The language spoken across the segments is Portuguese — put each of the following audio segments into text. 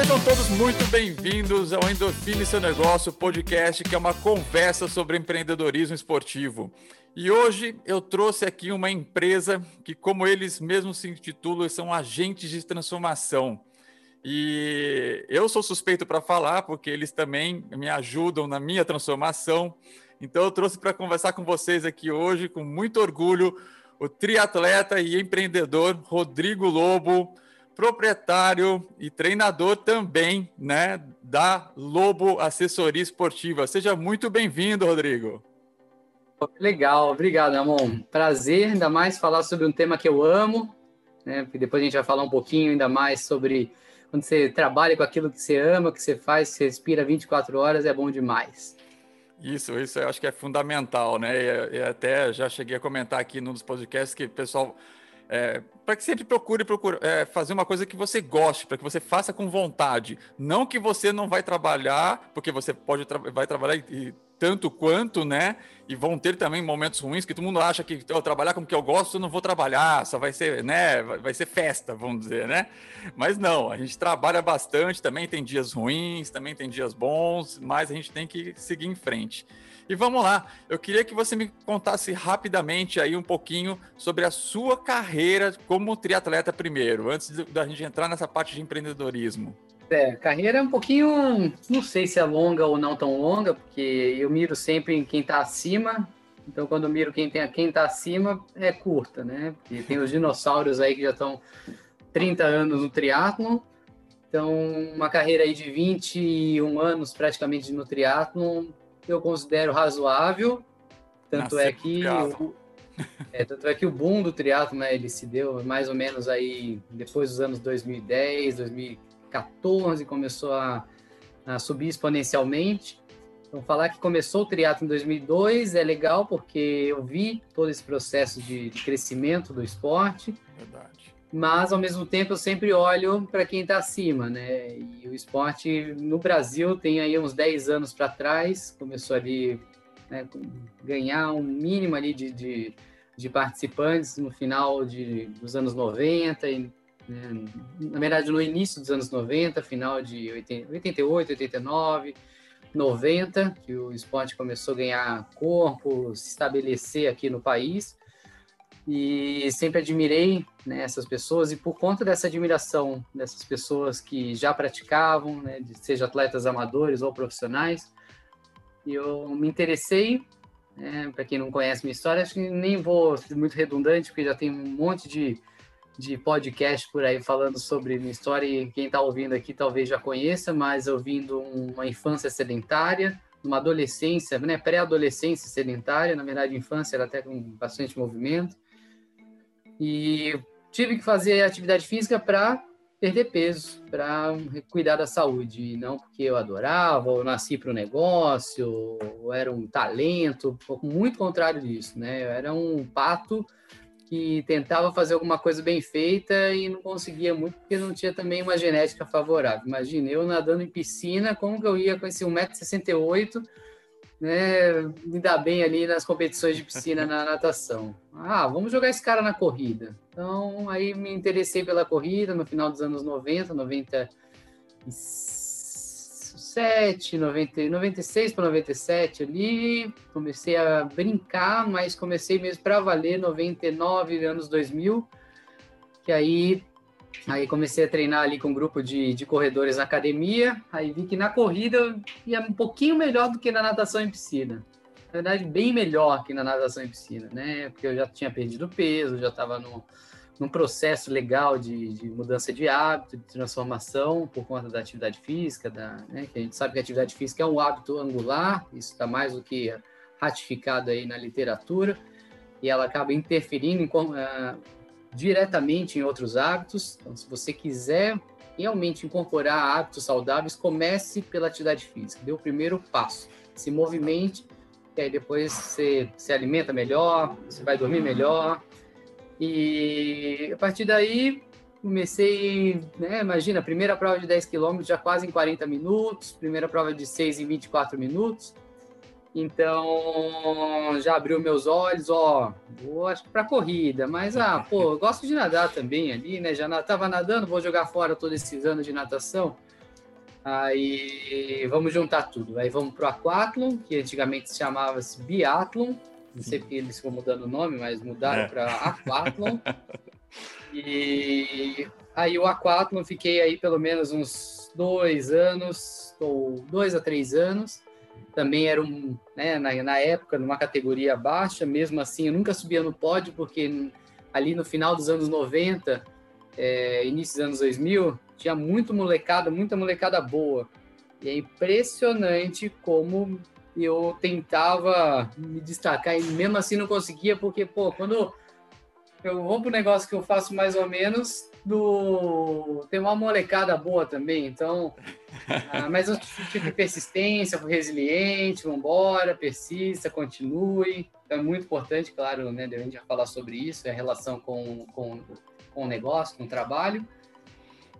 Sejam todos muito bem-vindos ao Endorfine Seu Negócio podcast, que é uma conversa sobre empreendedorismo esportivo. E hoje eu trouxe aqui uma empresa que, como eles mesmos se intitulam, são agentes de transformação. E eu sou suspeito para falar, porque eles também me ajudam na minha transformação. Então eu trouxe para conversar com vocês aqui hoje, com muito orgulho, o triatleta e empreendedor Rodrigo Lobo proprietário e treinador também, né, da Lobo Assessoria Esportiva. Seja muito bem-vindo, Rodrigo. Legal, obrigado, Amon. Prazer, ainda mais falar sobre um tema que eu amo, né? Porque depois a gente vai falar um pouquinho ainda mais sobre quando você trabalha com aquilo que você ama, que você faz, você respira 24 horas, é bom demais. Isso, isso eu acho que é fundamental, né? E até já cheguei a comentar aqui num dos podcasts que o pessoal é, para que sempre procure, procure é, fazer uma coisa que você goste, para que você faça com vontade. Não que você não vai trabalhar, porque você pode vai trabalhar e, tanto quanto, né? E vão ter também momentos ruins que todo mundo acha que eu trabalhar com o que eu gosto, eu não vou trabalhar, só vai ser, né? Vai ser festa, vamos dizer, né? Mas não, a gente trabalha bastante, também tem dias ruins, também tem dias bons, mas a gente tem que seguir em frente. E vamos lá, eu queria que você me contasse rapidamente aí um pouquinho sobre a sua carreira como triatleta primeiro, antes da gente entrar nessa parte de empreendedorismo. É, carreira é um pouquinho, não sei se é longa ou não tão longa, porque eu miro sempre em quem está acima. Então, quando eu miro quem tem quem está acima, é curta, né? Porque tem os dinossauros aí que já estão 30 anos no triatlon. Então, uma carreira aí de 21 anos praticamente no triatlon eu considero razoável. Tanto é que o, é, tanto é que o boom do triatlo, né, ele se deu mais ou menos aí depois dos anos 2010, 2014, começou a, a subir exponencialmente. Então, falar que começou o triatlo em 2002 é legal porque eu vi todo esse processo de, de crescimento do esporte. Verdade mas ao mesmo tempo eu sempre olho para quem está acima, né? E o esporte no Brasil tem aí uns 10 anos para trás, começou ali né, ganhar um mínimo ali de, de, de, participantes no final de, dos anos 90, e, né, na verdade no início dos anos 90, final de 80, 88, 89, 90, que o esporte começou a ganhar corpo, se estabelecer aqui no país e sempre admirei né, essas pessoas e por conta dessa admiração dessas pessoas que já praticavam, né, seja atletas amadores ou profissionais, eu me interessei. Né, Para quem não conhece minha história, acho que nem vou ser muito redundante, porque já tem um monte de, de podcast por aí falando sobre minha história e quem está ouvindo aqui talvez já conheça, mas eu vim de uma infância sedentária, uma adolescência, né, pré-adolescência sedentária, na verdade, infância era até com bastante movimento e tive que fazer atividade física para perder peso, para cuidar da saúde, e não porque eu adorava, ou nasci para o negócio, ou era um talento, muito contrário disso, né? Eu era um pato que tentava fazer alguma coisa bem feita e não conseguia muito porque não tinha também uma genética favorável. Imagina, eu nadando em piscina, como que eu ia com esse 1,68m né, me dar bem ali nas competições de piscina na natação. Ah, vamos jogar esse cara na corrida. Então, aí me interessei pela corrida no final dos anos 90, 97, 90, 96 para 97 ali. Comecei a brincar, mas comecei mesmo para valer 99, anos 2000, que aí Aí comecei a treinar ali com um grupo de, de corredores na academia. Aí vi que na corrida eu ia um pouquinho melhor do que na natação em piscina. Na verdade, bem melhor que na natação em piscina, né? Porque eu já tinha perdido peso, já estava no, num processo legal de, de, mudança de hábito, de transformação por conta da atividade física, da, né? que a gente sabe que a atividade física é um hábito angular, isso está mais do que ratificado aí na literatura, e ela acaba interferindo em como, uh, diretamente em outros hábitos. Então, se você quiser realmente incorporar hábitos saudáveis, comece pela atividade física. Dê o primeiro passo. Se movimente, e aí depois você se alimenta melhor, você vai dormir melhor. E a partir daí, comecei, né, imagina, primeira prova de 10 quilômetros já quase em 40 minutos, primeira prova de 6 em 24 minutos. Então, já abriu meus olhos, ó, vou acho que para corrida, mas ah, pô, eu gosto de nadar também ali, né? Já estava nadando, vou jogar fora todos esses anos de natação. Aí vamos juntar tudo. Aí vamos pro Aquathlon, que antigamente se chamava -se Biathlon. Não sei porque eles ficam mudando o nome, mas mudaram é. para Aquathlon. e aí o Aquathlon fiquei aí pelo menos uns dois anos, ou dois a três anos. Também era um, né, na, na época, numa categoria baixa, mesmo assim eu nunca subia no pódio, porque ali no final dos anos 90, é, início dos anos 2000, tinha muito molecada, muita molecada boa. E é impressionante como eu tentava me destacar e mesmo assim não conseguia, porque, pô, quando eu vou pro negócio que eu faço mais ou menos, do tem uma molecada boa também, então, ah, mas eu tive persistência, fui resiliente, vamos embora, persista, continue. Então é muito importante, claro, né, a gente vai falar sobre isso, a relação com, com, com o negócio, com o trabalho.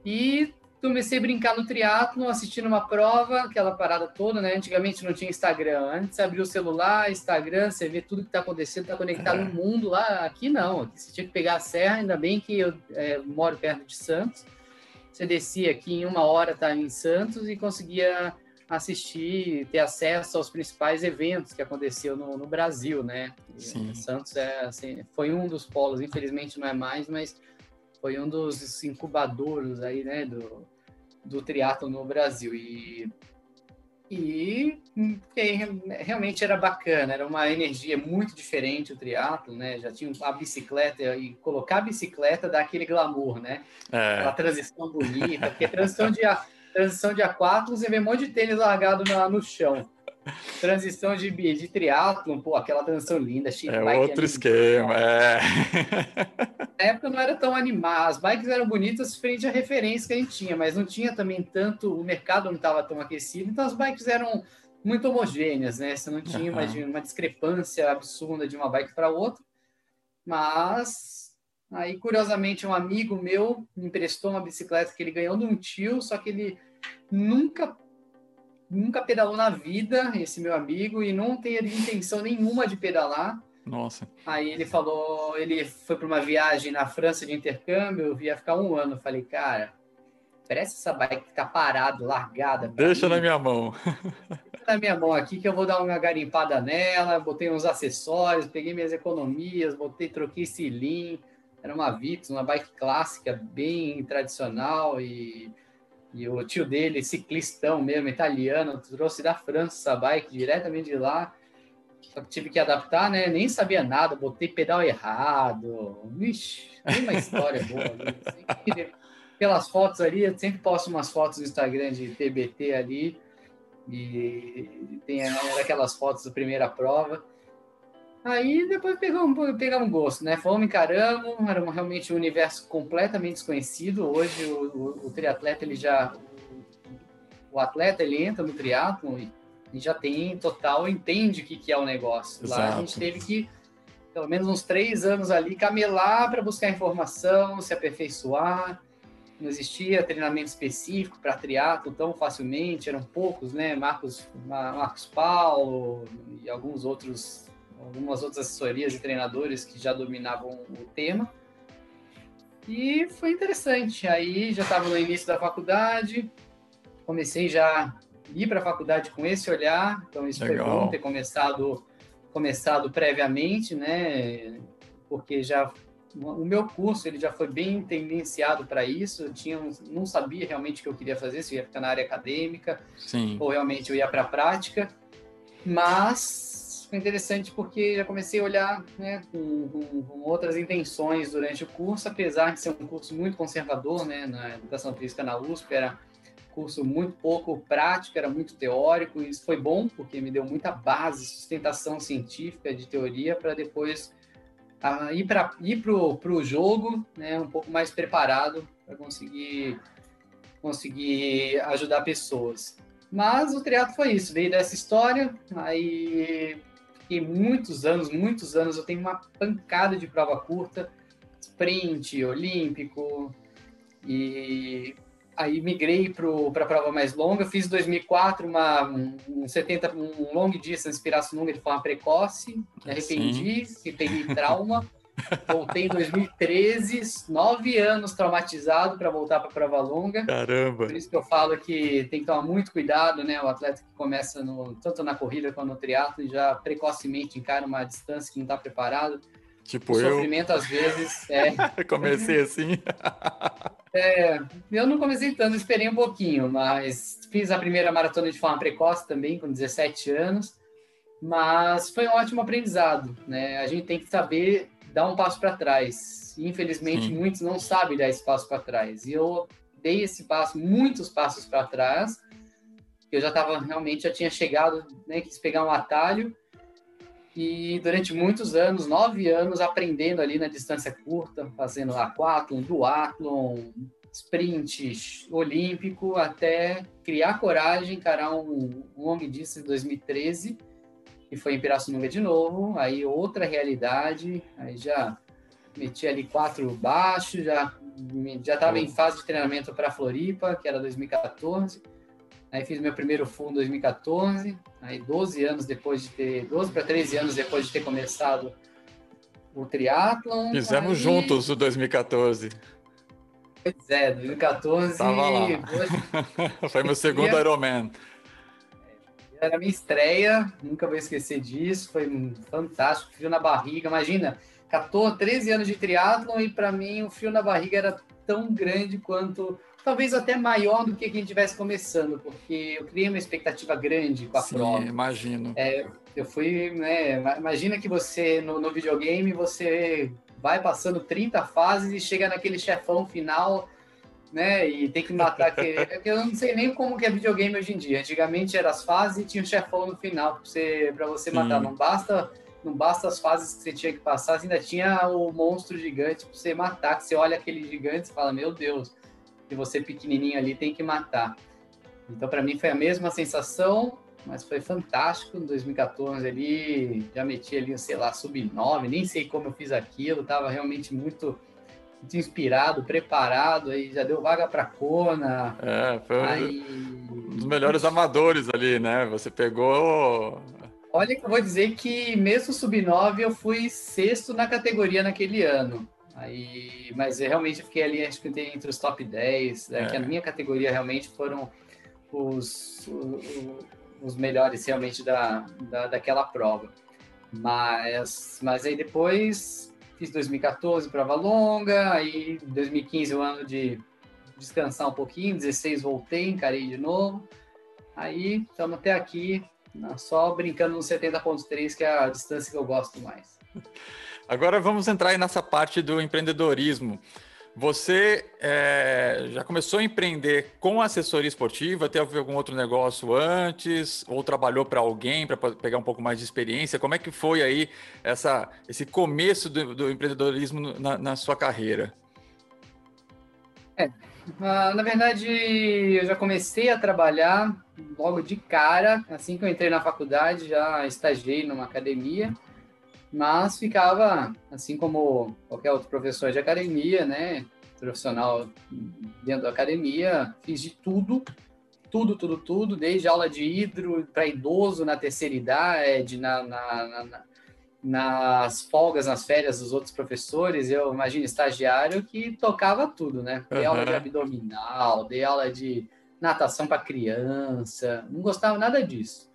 E comecei a brincar no triatlo, assistindo uma prova, aquela parada toda, né? Antigamente não tinha Instagram. Antes você abriu o celular, Instagram, você vê tudo que está acontecendo, está conectado no mundo lá. Aqui não, aqui você tinha que pegar a serra, ainda bem que eu é, moro perto de Santos. Você descia aqui em uma hora, tá em Santos e conseguia assistir, ter acesso aos principais eventos que aconteceu no, no Brasil, né? Santos é, assim, foi um dos polos, infelizmente não é mais, mas foi um dos incubadores aí, né, do, do triatlo no Brasil. E, e, realmente era bacana, era uma energia muito diferente o triatlo, né? Já tinha a bicicleta e colocar a bicicleta dá aquele glamour, né? É. Aquela transição bonita, porque transição de, transição de A4 você vê um monte de tênis largado no, no chão. Transição de, de triatlon, pô, aquela transição linda. É outro esquema, é. Na época não era tão animado, as bikes eram bonitas frente à referência que a gente tinha, mas não tinha também tanto, o mercado não estava tão aquecido, então as bikes eram muito homogêneas, né? Você não tinha uma, uma discrepância absurda de uma bike para outra, mas aí, curiosamente, um amigo meu me emprestou uma bicicleta que ele ganhou de um tio, só que ele nunca nunca pedalou na vida, esse meu amigo, e não tem intenção nenhuma de pedalar. Nossa. Aí ele falou, ele foi para uma viagem na França de intercâmbio, ia ficar um ano. Eu falei, cara, parece essa bike que tá parada, largada. Deixa mim. na minha mão. Deixa na minha mão aqui que eu vou dar uma garimpada nela, botei uns acessórios, peguei minhas economias, botei, troquei cilindro. Era uma Vips, uma bike clássica, bem tradicional e e o tio dele, ciclistão mesmo, italiano, trouxe da França a bike diretamente de lá. Só que tive que adaptar, né? Nem sabia nada, botei pedal errado. Vixe, tem uma história boa ali. Pelas fotos ali, eu sempre posto umas fotos no Instagram de TBT ali. E tem aquelas fotos da primeira prova. Aí depois pegamos, pegamos um gosto, né? Fomos, encaramos, era realmente um universo completamente desconhecido. Hoje o, o, o triatleta, ele já... O atleta, ele entra no triatlon e, e já tem total, entende o que, que é o negócio. Exato. Lá a gente teve que, pelo menos uns três anos ali, camelar para buscar informação, se aperfeiçoar. Não existia treinamento específico para triatlo tão facilmente, eram poucos, né? Marcos, Marcos Paulo e alguns outros algumas outras assessorias e treinadores que já dominavam o tema. E foi interessante. Aí já estava no início da faculdade, comecei já a ir para a faculdade com esse olhar, então isso Legal. foi bom ter começado começado previamente, né? Porque já o meu curso ele já foi bem tendenciado para isso. Eu tinha, não sabia realmente o que eu queria fazer, se eu ia ficar na área acadêmica Sim. ou realmente eu ia para a prática. Mas foi interessante porque já comecei a olhar né, com, com, com, outras intenções durante o curso, apesar de ser um curso muito conservador, né, na educação física na USP, era curso muito pouco prático, era muito teórico, e isso foi bom porque me deu muita base, sustentação científica de teoria para depois uh, ir para ir o jogo né, um pouco mais preparado para conseguir, conseguir ajudar pessoas. Mas o triatlo foi isso, veio dessa história, aí fiquei muitos anos, muitos anos, eu tenho uma pancada de prova curta, sprint, olímpico, e aí migrei para a prova mais longa, fiz em 2004 uma, um, 70, um long distance inspiração longa de forma precoce, me arrependi, Sim. peguei trauma, Voltei em 2013, nove anos traumatizado para voltar para a prova longa. Caramba! Por isso que eu falo que tem que tomar muito cuidado, né? O atleta que começa no, tanto na corrida quanto no triatlo já precocemente encara uma distância que não está preparado. Tipo o eu. sofrimento às vezes é. comecei assim. é, eu não comecei tanto, esperei um pouquinho, mas fiz a primeira maratona de forma precoce também, com 17 anos. Mas foi um ótimo aprendizado, né? A gente tem que saber dar um passo para trás. Infelizmente, Sim. muitos não sabem dar esse passo para trás. E eu dei esse passo, muitos passos para trás. Eu já estava realmente, já tinha chegado, né, quis pegar um atalho. E durante muitos anos, nove anos, aprendendo ali na distância curta, fazendo aquatlon, duatlon, sprint olímpico, até criar coragem, encarar um, um long distance em 2013 e foi em Pirassununga de novo, aí outra realidade, aí já meti ali quatro baixos, já já estava em fase de treinamento para Floripa, que era 2014. Aí fiz meu primeiro full em 2014, aí 12 anos depois de ter, 12 para 13 anos depois de ter começado o triatlon. Fizemos aí... juntos o 2014. Pois é, 2014. Tava lá. Foi meu segundo Ironman. Era minha estreia, nunca vou esquecer disso, foi fantástico, frio na barriga, imagina, 14, 13 anos de triatlon e para mim o frio na barriga era tão grande quanto, talvez até maior do que quem estivesse começando, porque eu criei uma expectativa grande com a Sim, prova. imagino. É, eu fui, né, imagina que você, no, no videogame, você vai passando 30 fases e chega naquele chefão final né? E tem que matar aquele. É eu não sei nem como que é videogame hoje em dia. Antigamente era as fases e tinha um chefão no final para você, pra você matar. Não basta, não basta as fases que você tinha que passar, ainda tinha o monstro gigante para você matar. Que você olha aquele gigante e fala, meu Deus, e você pequenininho ali tem que matar. Então para mim foi a mesma sensação, mas foi fantástico. Em 2014 ali, já meti ali, sei lá, sub 9, nem sei como eu fiz aquilo, tava realmente muito inspirado, preparado, aí já deu vaga para Kona. É, foi aí... um dos melhores amadores ali, né? Você pegou. Olha que eu vou dizer que mesmo sub-9 eu fui sexto na categoria naquele ano. Aí, mas eu realmente fiquei ali, acho que entre os top 10, né? é. que a minha categoria realmente foram os, os, os melhores realmente da, da, daquela prova. Mas, mas aí depois fiz 2014 prova longa, aí 2015 o ano de descansar um pouquinho, 16 voltei, encarei de novo. Aí estamos até aqui, só brincando no 70.3, que é a distância que eu gosto mais. Agora vamos entrar aí nessa parte do empreendedorismo. Você é, já começou a empreender com assessoria esportiva? Teve algum outro negócio antes? Ou trabalhou para alguém para pegar um pouco mais de experiência? Como é que foi aí essa, esse começo do, do empreendedorismo na, na, sua carreira? É, na verdade, eu já comecei a trabalhar logo de cara, assim que eu entrei na faculdade, já estagiei numa academia mas ficava, assim como qualquer outro professor de academia, né, profissional dentro da academia, fiz de tudo, tudo, tudo, tudo, desde aula de hidro para idoso na terceira idade, na, na, na, nas folgas, nas férias dos outros professores, eu imagino estagiário que tocava tudo, né? Dei uhum. aula de abdominal, dei aula de natação para criança, não gostava nada disso.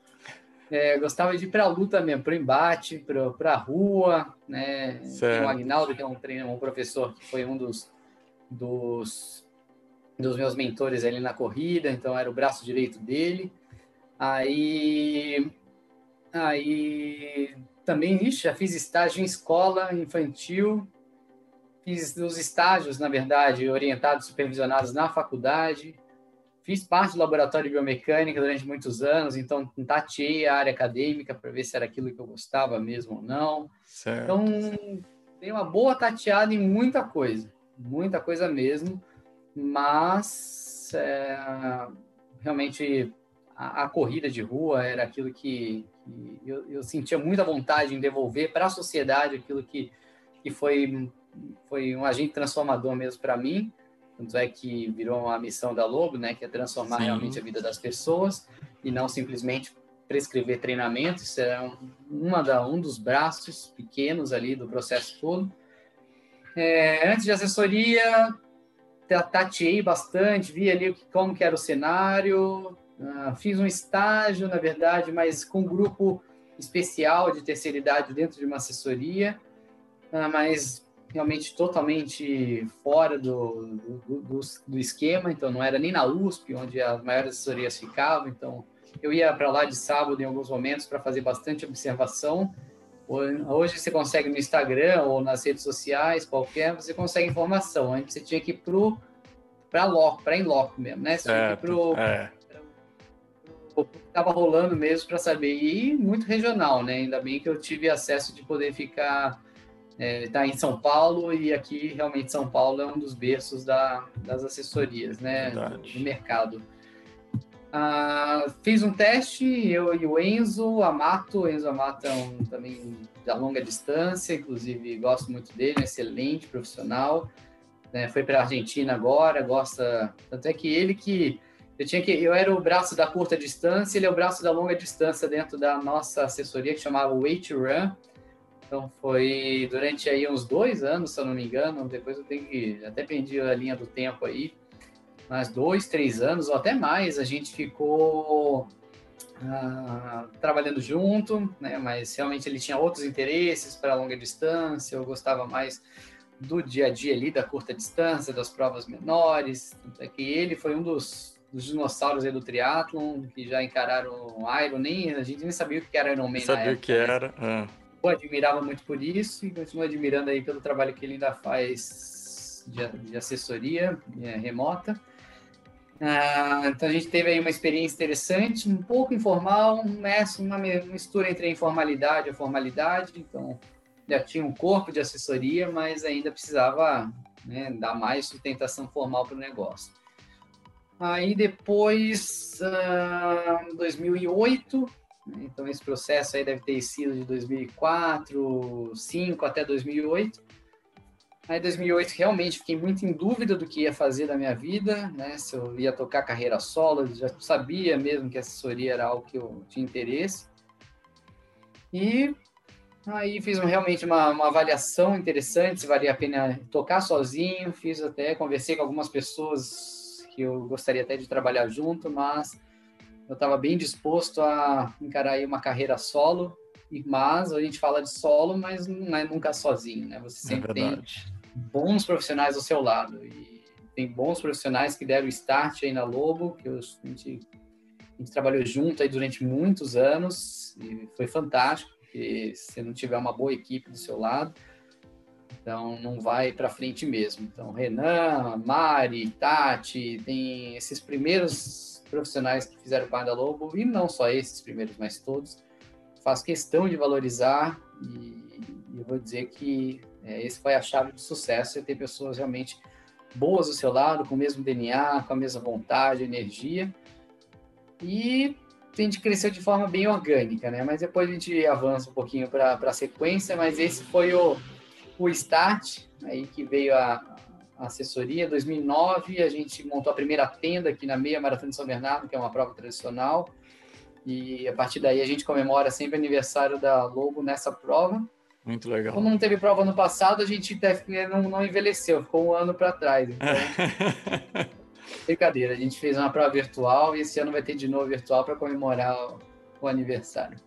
É, gostava de ir para a luta mesmo, para o embate, para a rua. Né? Tem o Agnaldo, que é um, treino, um professor que foi um dos, dos, dos meus mentores ali na corrida, então era o braço direito dele. Aí, aí também, ixi, já fiz estágio em escola infantil, fiz os estágios, na verdade, orientados, supervisionados na faculdade, Fiz parte do laboratório de biomecânica durante muitos anos, então tateei a área acadêmica para ver se era aquilo que eu gostava mesmo ou não. Certo. Então, dei uma boa tateada em muita coisa, muita coisa mesmo, mas é, realmente a, a, corrida de rua era aquilo que, que eu, eu, sentia muita vontade em devolver para a sociedade aquilo que, que foi, foi um agente transformador mesmo para mim. Tanto é que virou uma missão da Lobo, né, que é transformar Sim. realmente a vida das pessoas e não simplesmente prescrever treinamento. Isso é uma da, um dos braços pequenos ali do processo todo. É, antes de assessoria, tateei bastante, vi ali como que era o cenário, uh, fiz um estágio, na verdade, mas com um grupo especial de terceira idade dentro de uma assessoria, uh, mas realmente totalmente fora do, do, do, do, esquema, então não era nem na USP, onde as maiores assessorias ficavam, então eu ia para lá de sábado em alguns momentos para fazer bastante observação, Hoje você consegue no Instagram ou nas redes sociais, qualquer, você consegue informação. Antes você tinha que ir para loco, para em loco mesmo, né? Você tinha que ir pro, é. Estava rolando mesmo para saber. E muito regional, né? Ainda bem que eu tive acesso de poder ficar é, tá em São Paulo e aqui realmente São Paulo é um dos berços da, das assessorias, né? Do, do, mercado. Ah, fiz um teste, eu e o Enzo Amato. Enzo Amato é um também da longa distância, inclusive gosto muito dele, um excelente profissional. Né? Foi para a Argentina agora, gosta. Tanto é que ele que. Eu, tinha que. eu era o braço da curta distância, ele é o braço da longa distância dentro da nossa assessoria que chamava Weight Run. Então foi durante aí uns dois anos, se eu não me engano. Depois eu tenho que. Até perdi a linha do tempo aí mais dois, três anos ou até mais, a gente ficou ah, trabalhando junto, né? Mas realmente ele tinha outros interesses para longa distância. Eu gostava mais do dia a dia ali, da curta distância, das provas menores. É que ele foi um dos, dos dinossauros aí do triatlon que já encararam o Iron. Nem a gente nem sabia o que era Ironman sabia o que era. Né? Eu admirava muito por isso e continuo admirando aí pelo trabalho que ele ainda faz de, de assessoria é, remota. Ah, então a gente teve aí uma experiência interessante, um pouco informal, uma mistura entre a informalidade e a formalidade. Então já tinha um corpo de assessoria, mas ainda precisava né, dar mais sustentação formal para o negócio. Aí depois, uh, 2008, então esse processo aí deve ter sido de 2004, 2005 até 2008. Aí, em 2008, realmente fiquei muito em dúvida do que ia fazer da minha vida, né? Se eu ia tocar carreira solo, já sabia mesmo que assessoria era algo que eu tinha interesse. E aí fiz realmente uma, uma avaliação interessante, se valia a pena tocar sozinho. Fiz até, conversei com algumas pessoas que eu gostaria até de trabalhar junto, mas eu estava bem disposto a encarar uma carreira solo. Mas a gente fala de solo, mas não é nunca sozinho, né? Você é sempre é tem bons profissionais ao seu lado. E tem bons profissionais que deram start aí na Lobo, que a, gente, a gente trabalhou junto aí durante muitos anos e foi fantástico, porque se não tiver uma boa equipe do seu lado, então não vai para frente mesmo. Então, Renan, Mari, Tati, tem esses primeiros profissionais que fizeram parte da Lobo, e não só esses primeiros, mas todos, faço questão de valorizar e, e vou dizer que é, esse foi a chave do sucesso, é ter pessoas realmente boas do seu lado, com o mesmo DNA, com a mesma vontade, energia. E a gente cresceu de forma bem orgânica, né? Mas depois a gente avança um pouquinho para a sequência, mas esse foi o, o start, aí que veio a assessoria. Em 2009, a gente montou a primeira tenda aqui na Meia Maratona de São Bernardo, que é uma prova tradicional. E a partir daí a gente comemora sempre o aniversário da Lobo nessa prova. Muito legal. Como não teve prova no passado, a gente não, não envelheceu, ficou um ano para trás. Então... Brincadeira, a gente fez uma prova virtual e esse ano vai ter de novo virtual para comemorar o aniversário.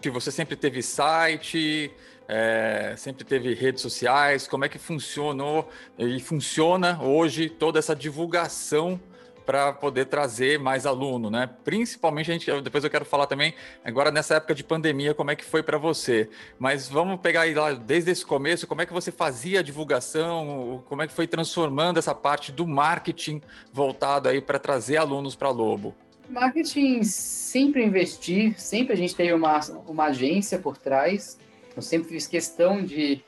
Que você sempre teve site, é, sempre teve redes sociais, como é que funcionou e funciona hoje toda essa divulgação para poder trazer mais aluno, né? Principalmente a gente, depois eu quero falar também agora nessa época de pandemia como é que foi para você. Mas vamos pegar aí lá desde esse começo, como é que você fazia a divulgação, como é que foi transformando essa parte do marketing voltado aí para trazer alunos para Lobo. Marketing sempre investi, sempre a gente teve uma, uma agência por trás. Eu sempre fiz questão de,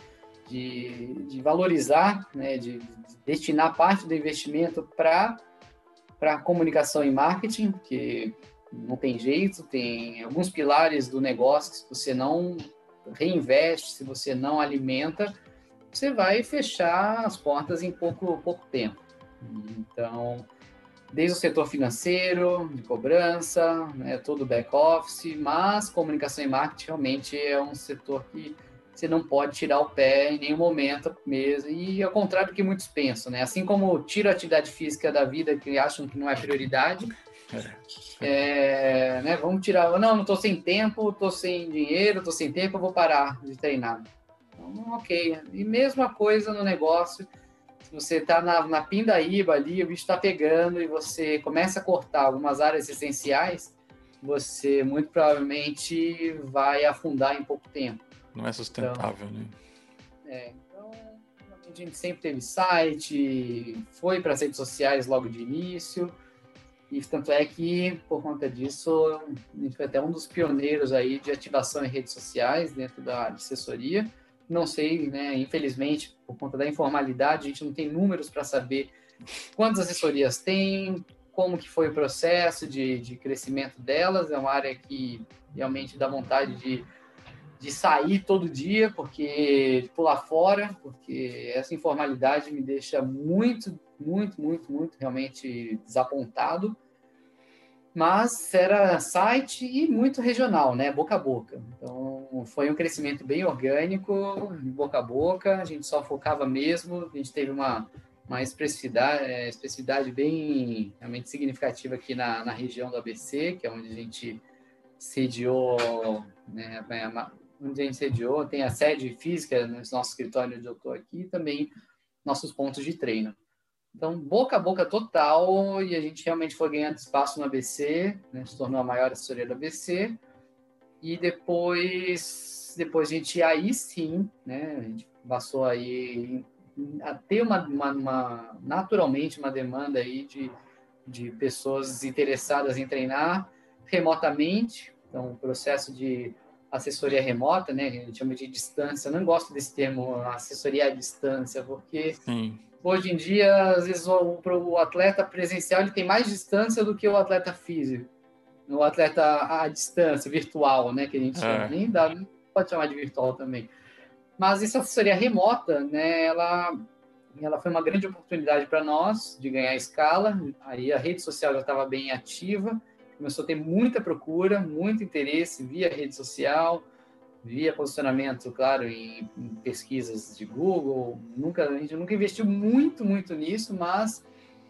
de, de valorizar, né, de, de destinar parte do investimento para para comunicação e marketing, que não tem jeito, tem alguns pilares do negócio que se você não reinveste, se você não alimenta, você vai fechar as portas em pouco, pouco tempo. Então, desde o setor financeiro, de cobrança, né, todo o back-office, mas comunicação e marketing realmente é um setor que você não pode tirar o pé em nenhum momento mesmo. E ao contrário do que muitos pensam, né? Assim como tira a atividade física da vida que acham que não é prioridade, é, né? Vamos tirar. Não, não estou sem tempo, estou sem dinheiro, estou sem tempo, eu vou parar de treinar. Então, ok. E mesma coisa no negócio. Você está na, na pindaíba ali, o bicho está pegando e você começa a cortar algumas áreas essenciais, você muito provavelmente vai afundar em pouco tempo. Não é sustentável, então, né? É, então a gente sempre teve site, foi para as redes sociais logo de início, e tanto é que, por conta disso, a gente foi até um dos pioneiros aí de ativação em redes sociais dentro da assessoria. Não sei, né, infelizmente, por conta da informalidade, a gente não tem números para saber quantas assessorias tem, como que foi o processo de, de crescimento delas. É uma área que realmente dá vontade de de sair todo dia, porque de pular fora, porque essa informalidade me deixa muito, muito, muito, muito realmente desapontado. Mas era site e muito regional, né? Boca a boca. Então foi um crescimento bem orgânico, boca a boca. A gente só focava mesmo. A gente teve uma, uma expressividade, é, expressividade bem realmente significativa aqui na, na região do ABC, que é onde a gente sediou né, onde a gente sediou, tem a sede física no nosso escritório onde eu estou aqui, e também nossos pontos de treino. Então, boca a boca total, e a gente realmente foi ganhando espaço no ABC, né, se tornou a maior assessoria do ABC, e depois, depois a gente, aí sim, né, a gente passou aí a ter uma, uma, uma naturalmente uma demanda aí de, de pessoas interessadas em treinar remotamente, então o processo de assessoria remota, né? A gente chama de distância. Eu não gosto desse termo assessoria à distância, porque Sim. Hoje em dia, às vezes, o, o, atleta presencial ele tem mais distância do que o atleta físico. O atleta à distância, virtual, né? Que a gente. É. Nem dá, pode chamar de virtual também. Mas essa assessoria remota, né? Ela, ela foi uma grande oportunidade para nós de ganhar escala. Aí a rede social já estava bem ativa começou a ter muita procura, muito interesse via rede social, via posicionamento, claro, em, pesquisas de Google. Nunca, a gente nunca investiu muito, muito nisso, mas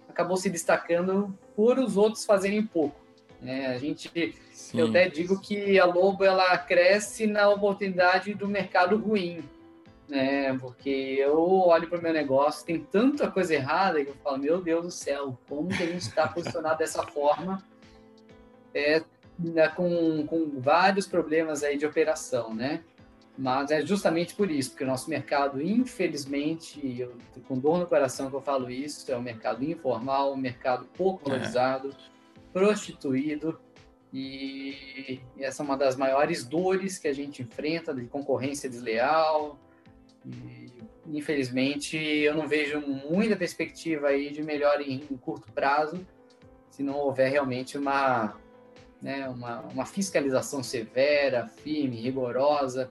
acabou se destacando por os outros fazerem pouco. É, a gente, Sim. eu até digo que a Lobo ela cresce na oportunidade do mercado ruim, né? Porque eu olho para o meu negócio, tem tanta coisa errada que eu falo, meu Deus do céu, como que a gente está posicionado dessa forma? é, né, com, com vários problemas aí de operação, né? Mas é justamente por isso, porque o nosso mercado, infelizmente, eu, com dor no coração que eu falo isso, é um mercado informal, um mercado pouco é. valorizado, é. prostituído, e essa é uma das maiores dores que a gente enfrenta de concorrência desleal. E, infelizmente, eu não vejo muita perspectiva aí de melhor em, em curto prazo, se não houver realmente uma né, uma, uma fiscalização severa, firme, rigorosa,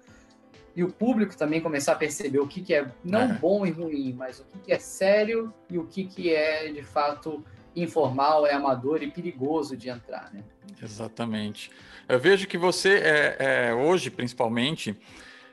e o público também começar a perceber o que, que é não é. bom e ruim, mas o que, que é sério e o que, que é de fato informal, é amador e perigoso de entrar. Né? Exatamente. Eu vejo que você, é, é, hoje principalmente,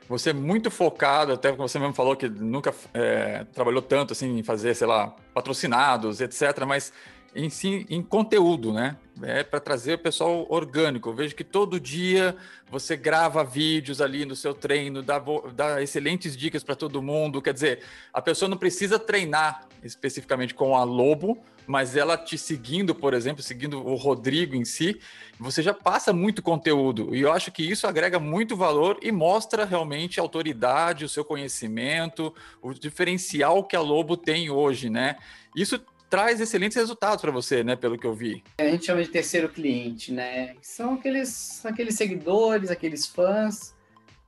você é muito focado, até você mesmo falou que nunca é, trabalhou tanto assim em fazer, sei lá, patrocinados, etc. Mas em si, em conteúdo, né? É para trazer o pessoal orgânico. Eu vejo que todo dia você grava vídeos ali no seu treino, dá, dá excelentes dicas para todo mundo. Quer dizer, a pessoa não precisa treinar especificamente com a Lobo, mas ela te seguindo, por exemplo, seguindo o Rodrigo em si, você já passa muito conteúdo. E eu acho que isso agrega muito valor e mostra realmente a autoridade, o seu conhecimento, o diferencial que a Lobo tem hoje, né? Isso traz excelentes resultados para você, né? Pelo que eu vi. A gente chama de terceiro cliente, né? São aqueles, aqueles seguidores, aqueles fãs.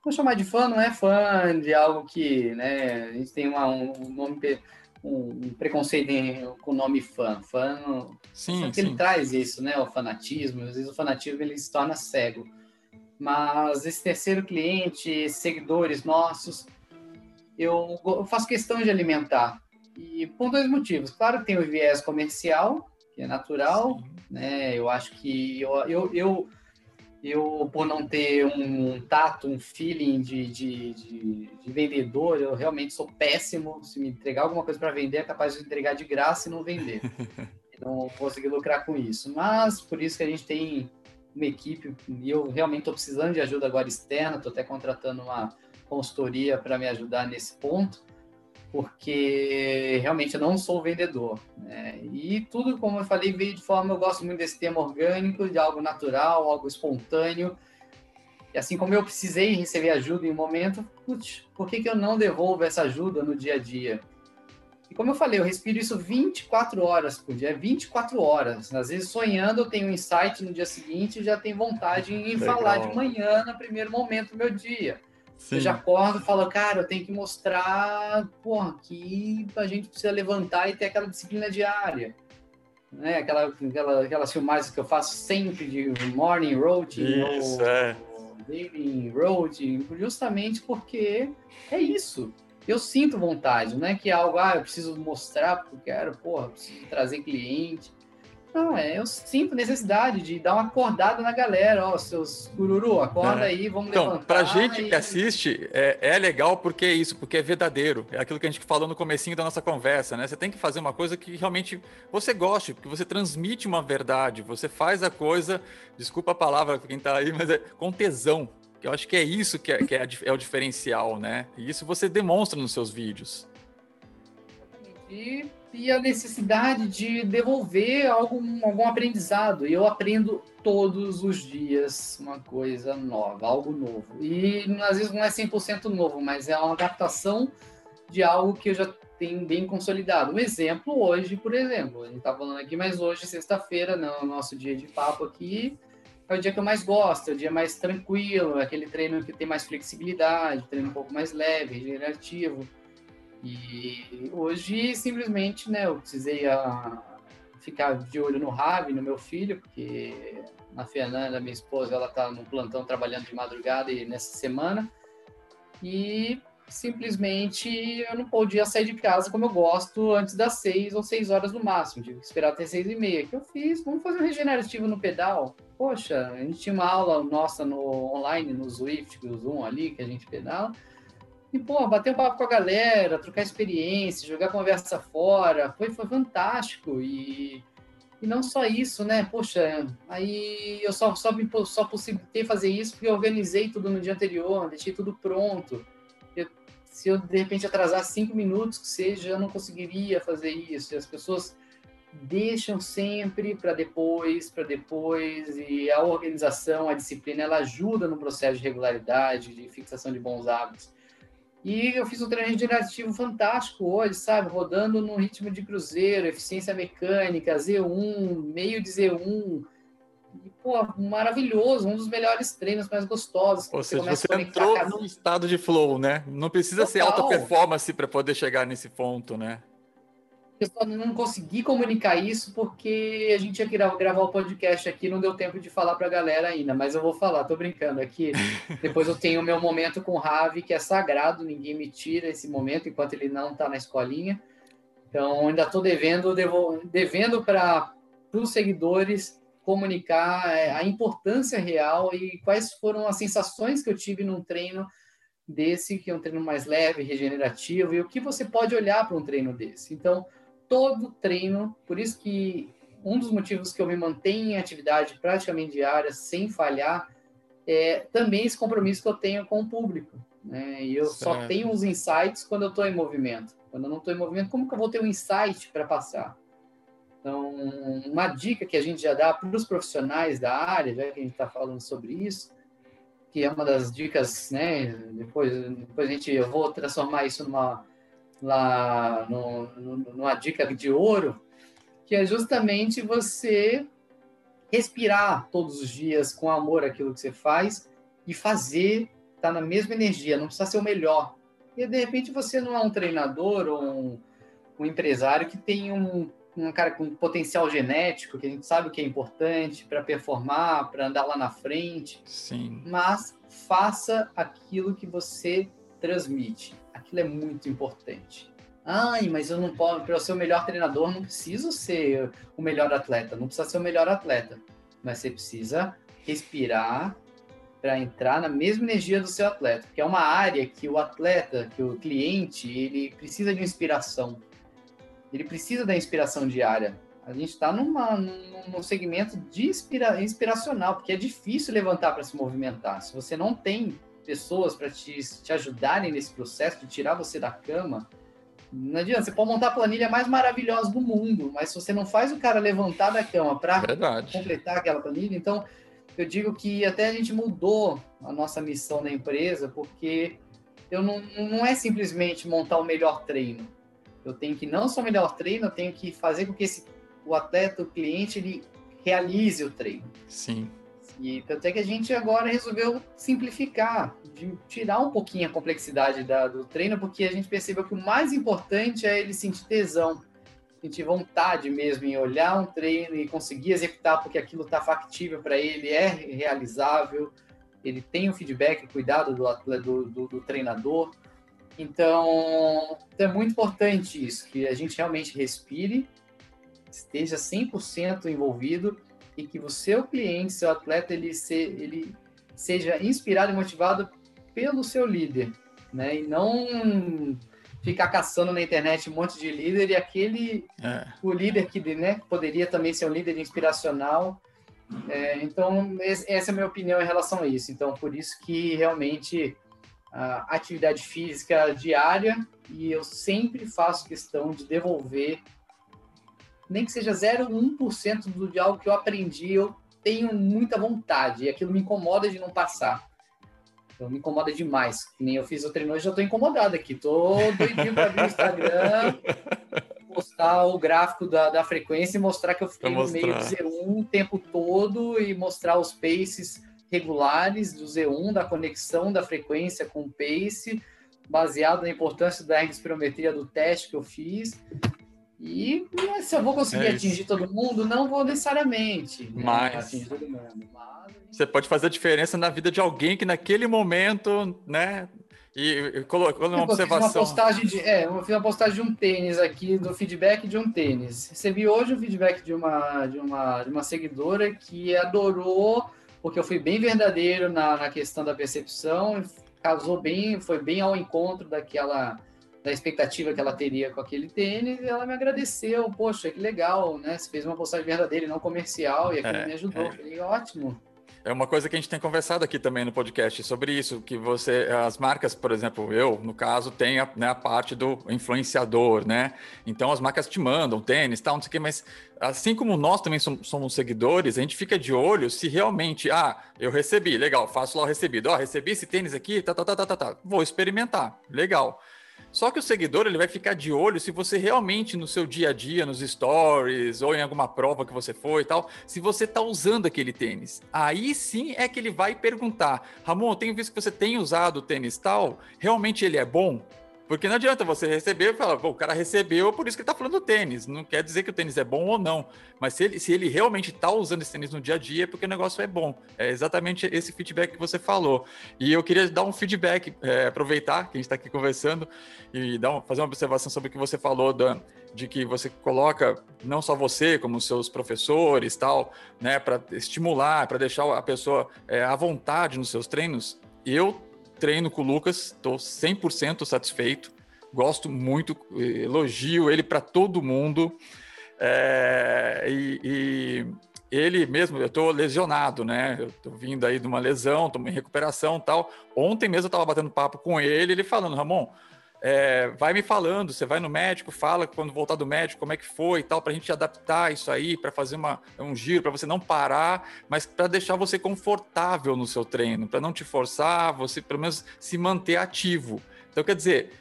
Vou chamar de fã, não é fã de algo que, né? A gente tem uma, um nome, um preconceito com o nome fã. Fã, sim, só que sim. ele traz isso, né? O fanatismo. Às vezes o fanatismo ele se torna cego. Mas esse terceiro cliente, seguidores nossos, eu, eu faço questão de alimentar e por dois motivos. Claro que tem o viés comercial, que é natural, Sim. né? Eu acho que eu, eu, eu, eu, por não ter um tato, um feeling de, de, de, de vendedor, eu realmente sou péssimo. Se me entregar alguma coisa para vender, é capaz de entregar de graça e não vender. não conseguir lucrar com isso. Mas por isso que a gente tem uma equipe, e eu realmente estou precisando de ajuda agora externa, estou até contratando uma consultoria para me ajudar nesse ponto, porque realmente eu não sou vendedor. Né? E tudo, como eu falei, veio de forma, eu gosto muito desse tema orgânico, de algo natural, algo espontâneo. E assim como eu precisei receber ajuda em um momento, putz, por que, que eu não devolvo essa ajuda no dia a dia? E como eu falei, eu respiro isso 24 horas por dia, 24 horas. Às vezes sonhando, eu tenho um insight no dia seguinte e já tenho vontade em Legal. falar de manhã, no primeiro momento do meu dia. Sim. Eu já acordo e falo, cara, eu tenho que mostrar porra, que a gente precisa levantar e ter aquela disciplina diária. Né? Aquela, aquela, aquelas filmagens que eu faço sempre de morning routine isso, ou é. daily routine, justamente porque é isso eu sinto vontade, não é que é algo, ah, eu preciso mostrar porque eu quero, porra, preciso trazer cliente. Não, é, eu sinto necessidade de dar uma acordada na galera, ó, seus cururu, acorda é. aí, vamos então, levantar. Pra gente e... que assiste, é, é legal porque é isso, porque é verdadeiro. É aquilo que a gente falou no comecinho da nossa conversa, né? Você tem que fazer uma coisa que realmente você goste, porque você transmite uma verdade, você faz a coisa, desculpa a palavra quem tá aí, mas é com tesão. Eu acho que é isso que, é, que é, é, o diferencial, né? E isso você demonstra nos seus vídeos. E, e a necessidade de devolver algum, algum aprendizado. E eu aprendo todos os dias uma coisa nova, algo novo. E às vezes não é 100% novo, mas é uma adaptação de algo que eu já tenho bem consolidado. Um exemplo hoje, por exemplo, a gente está falando aqui, mas hoje, sexta-feira, no nosso dia de papo aqui, é o dia que eu mais gosto, é o dia mais tranquilo, é aquele treino que tem mais flexibilidade, treino um pouco mais leve, regenerativo. E hoje, simplesmente, né, eu precisei a, ah, ficar de olho no Ravi, no meu filho, porque a Fernanda, minha esposa, ela tá no plantão trabalhando de madrugada e nessa semana. E simplesmente eu não podia sair de casa como eu gosto antes das seis ou seis horas no máximo. Tive que esperar até seis e meia. que eu fiz? Vamos fazer um regenerativo no pedal. Poxa, a gente tinha uma aula nossa no online, no Swift, no Zoom ali, que a gente pedala. E, pô, bater um papo com a galera, trocar experiência, jogar conversa fora, foi, foi fantástico. E, e não só isso, né? Poxa, aí eu só, só, só possibilitei fazer isso porque eu organizei tudo no dia anterior, deixei tudo pronto se eu de repente atrasar cinco minutos que seja, eu não conseguiria fazer isso. E as pessoas deixam sempre para depois, para depois, e a organização, a disciplina, ela ajuda no processo de regularidade, de fixação de bons hábitos. E eu fiz um treino regenerativo fantástico hoje, sabe? Rodando no ritmo de cruzeiro, eficiência mecânica, Z1, meio de Z1, e, pô, maravilhoso, um dos melhores treinos mais gostosos. Ou seja, você, você entrou num estado de flow, né? Não precisa Total. ser alta performance para poder chegar nesse ponto, né? Eu só não consegui comunicar isso porque a gente ia gravar o podcast aqui, não deu tempo de falar para a galera ainda, mas eu vou falar, tô brincando aqui. Depois eu tenho o meu momento com o Ravi, que é sagrado, ninguém me tira esse momento enquanto ele não está na escolinha. Então, ainda estou devendo, devo, devendo para os seguidores comunicar é, a importância real e quais foram as sensações que eu tive num treino desse, que é um treino mais leve, regenerativo, e o que você pode olhar para um treino desse. Então, todo treino, por isso que um dos motivos que eu me mantenho em atividade praticamente diária, sem falhar, é também esse compromisso que eu tenho com o público. Né? E eu certo. só tenho os insights quando eu estou em movimento. Quando eu não estou em movimento, como que eu vou ter um insight para passar? Então, uma dica que a gente já dá para os profissionais da área, já que a gente está falando sobre isso, que é uma das dicas, né? Depois, depois a gente, eu vou transformar isso numa, lá, no, numa dica de ouro, que é justamente você respirar todos os dias com amor aquilo que você faz e fazer tá na mesma energia, não precisa ser o melhor. E de repente você não é um treinador ou um, um empresário que tem um um cara com potencial genético, que a gente sabe o que é importante para performar, para andar lá na frente. Sim. Mas faça aquilo que você transmite. Aquilo é muito importante. Ai, mas eu não posso, para ser o melhor treinador, não preciso ser o melhor atleta, não precisa ser o melhor atleta, mas você precisa respirar para entrar na mesma energia do seu atleta, porque é uma área que o atleta, que o cliente, ele precisa de inspiração. Ele precisa da inspiração diária. A gente está num segmento de inspira, inspiracional, porque é difícil levantar para se movimentar. Se você não tem pessoas para te, te ajudarem nesse processo de tirar você da cama, não adianta. Você pode montar a planilha mais maravilhosa do mundo, mas se você não faz o cara levantar da cama para completar aquela planilha, então eu digo que até a gente mudou a nossa missão da empresa, porque eu não, não é simplesmente montar o melhor treino. Eu tenho que não só o melhor treino, eu tenho que fazer com que esse, o atleta, o cliente, ele realize o treino. Sim. E tanto é que a gente agora resolveu simplificar, tirar um pouquinho a complexidade da, do treino, porque a gente percebeu que o mais importante é ele sentir tesão sentir vontade mesmo em olhar um treino e conseguir executar porque aquilo está factível para ele, é realizável, ele tem o feedback, cuidado do, do, do, do treinador. Então, é muito importante isso, que a gente realmente respire, esteja 100% envolvido e que o seu cliente, seu atleta, ele, se, ele seja inspirado e motivado pelo seu líder, né? E não ficar caçando na internet um monte de líder e aquele é. o líder que né, poderia também ser um líder inspiracional. É, então essa é a minha opinião em relação a isso. Então por isso que realmente a atividade física diária e eu sempre faço questão de devolver nem que seja 0,1% de algo que eu aprendi, eu tenho muita vontade e aquilo me incomoda de não passar. Então me incomoda demais. Nem eu fiz o treino hoje, eu tô incomodado aqui. Tô doidinho para abrir o Instagram, postar o gráfico da, da frequência e mostrar que eu fiquei no meio do Z1 o tempo todo e mostrar os paces regulares do Z1, da conexão da frequência com o pace, baseado na importância da ergospirometria do teste que eu fiz. E se eu vou conseguir é atingir todo mundo, não vou necessariamente né? mas... mundo. Mas... Você pode fazer a diferença na vida de alguém que naquele momento, né? E, colocou uma observação. Uma postagem de, é, eu fiz uma postagem de um tênis aqui, do feedback de um tênis. Recebi hoje o feedback de uma, de uma, de uma seguidora que adorou, porque eu fui bem verdadeiro na, na questão da percepção, casou bem, foi bem ao encontro daquela da expectativa que ela teria com aquele tênis, e ela me agradeceu, poxa, que legal, né? Você fez uma postagem verdadeira e não comercial, e aquilo é, me ajudou. É. Falei, ótimo. É uma coisa que a gente tem conversado aqui também no podcast sobre isso, que você, as marcas, por exemplo, eu, no caso, tenho a, né, a parte do influenciador, né? Então as marcas te mandam tênis, tal, não sei o quê, mas assim como nós também somos, somos, seguidores, a gente fica de olho se realmente, ah, eu recebi, legal, faço lá o recebido, ó, oh, recebi esse tênis aqui, tá, tá, tá, tá, tá, tá, vou experimentar, legal. Só que o seguidor ele vai ficar de olho se você realmente no seu dia a dia, nos stories ou em alguma prova que você foi e tal, se você está usando aquele tênis. Aí sim é que ele vai perguntar: Ramon, eu tenho visto que você tem usado o tênis tal, realmente ele é bom? Porque não adianta você receber e falar, o cara recebeu, por isso que ele está falando do tênis. Não quer dizer que o tênis é bom ou não. Mas se ele, se ele realmente está usando esse tênis no dia a dia, é porque o negócio é bom. É exatamente esse feedback que você falou. E eu queria dar um feedback, é, aproveitar que a gente está aqui conversando e dar um, fazer uma observação sobre o que você falou Dan, de que você coloca não só você, como seus professores tal, né, para estimular, para deixar a pessoa é, à vontade nos seus treinos. Eu treino com o Lucas, estou 100% satisfeito, gosto muito, elogio ele para todo mundo. É, e, e, ele mesmo, eu estou lesionado, né? Eu estou vindo aí de uma lesão, estou em recuperação tal. Ontem mesmo eu estava batendo papo com ele, ele falando, Ramon, é, vai me falando, você vai no médico, fala quando voltar do médico como é que foi e tal, para a gente adaptar isso aí, para fazer uma, um giro, para você não parar, mas para deixar você confortável no seu treino, para não te forçar, você pelo menos se manter ativo. Então, quer dizer,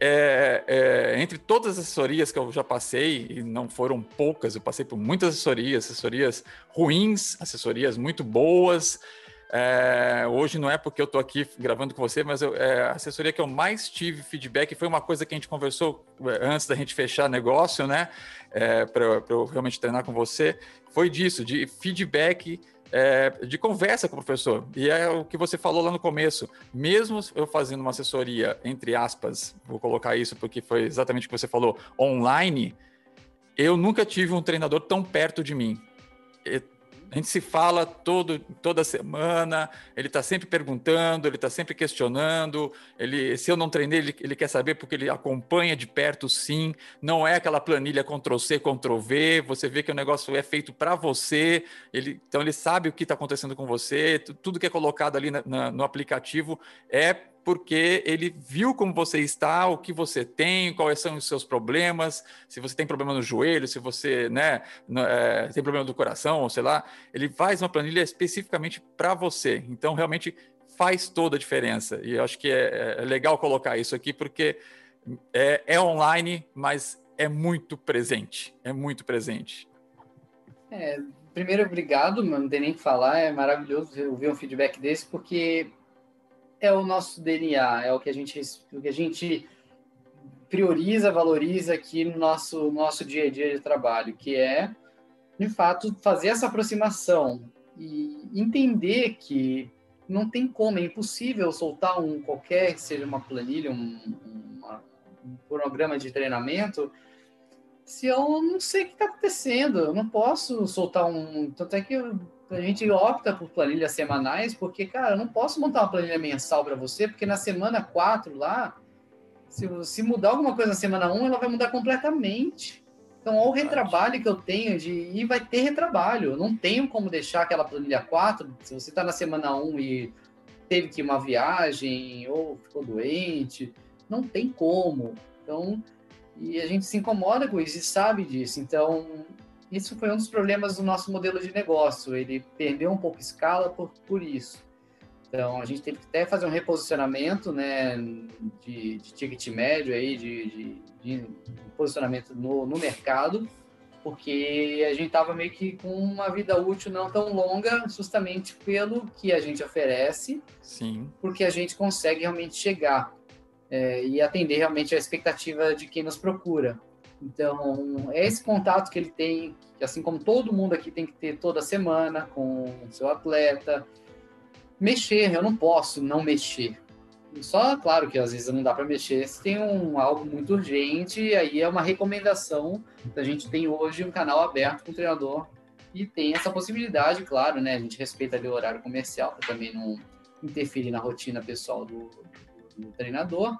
é, é, entre todas as assessorias que eu já passei, e não foram poucas, eu passei por muitas assessorias, assessorias ruins, assessorias muito boas, é, hoje não é porque eu estou aqui gravando com você, mas é, a assessoria que eu mais tive feedback foi uma coisa que a gente conversou é, antes da gente fechar negócio, né? É, para eu realmente treinar com você, foi disso, de feedback. É, de conversa com o professor. E é o que você falou lá no começo. Mesmo eu fazendo uma assessoria, entre aspas, vou colocar isso porque foi exatamente o que você falou, online, eu nunca tive um treinador tão perto de mim a gente se fala todo, toda semana, ele está sempre perguntando, ele está sempre questionando. Ele, se eu não treinei, ele, ele, quer saber porque ele acompanha de perto, sim. Não é aquela planilha Ctrl-C, Ctrl-V. Você vê que o negócio é feito para você. Ele, então, ele sabe o que está acontecendo com você. Tudo que é colocado ali na, na, no aplicativo é porque ele viu como você está, o que você tem, quais são os seus problemas, se você tem problema no joelho, se você né, é, tem problema do coração, ou sei lá, ele faz uma planilha especificamente para você. Então, realmente faz toda a diferença. E eu acho que é, é legal colocar isso aqui, porque é, é, online, mas é muito presente. É muito presente. É, primeiro, obrigado, não tem nem que falar, é maravilhoso ouvir um feedback desse, porque é o nosso DNA, é o que a gente, o que a gente prioriza, valoriza aqui no nosso, nosso dia a dia de trabalho, que é, de fato, fazer essa aproximação e entender que não tem como, é impossível soltar um qualquer, seja uma planilha, um, uma, um programa de treinamento, se eu não sei o que está acontecendo, eu não posso soltar um. Tanto é que eu a gente opta por planilhas semanais, porque, cara, eu não posso montar uma planilha mensal para você, porque na semana 4 lá, se, se mudar alguma coisa na semana 1, ela vai mudar completamente. Então, olha o retrabalho que eu tenho de. E vai ter retrabalho. Eu não tenho como deixar aquela planilha 4, se você está na semana 1 e teve que ir uma viagem ou ficou doente, não tem como. Então, e a gente se incomoda com isso e sabe disso. Então, isso foi um dos problemas do nosso modelo de negócio. Ele perdeu um pouco escala por, por isso. Então, a gente teve que até fazer um reposicionamento né, de, de ticket médio, aí, de, de, de posicionamento no, no mercado, porque a gente estava meio que com uma vida útil não tão longa, justamente pelo que a gente oferece, Sim. porque a gente consegue realmente chegar é, e atender realmente a expectativa de quem nos procura. Então, é esse contato que ele tem, assim como todo mundo aqui tem que ter toda semana com o seu atleta. Mexer, eu não posso não mexer. Só, claro que às vezes não dá para mexer se tem um, algo muito urgente, aí é uma recomendação. A gente tem hoje um canal aberto com o treinador e tem essa possibilidade, claro, né? A gente respeita ali o horário comercial para também não interferir na rotina pessoal do, do treinador.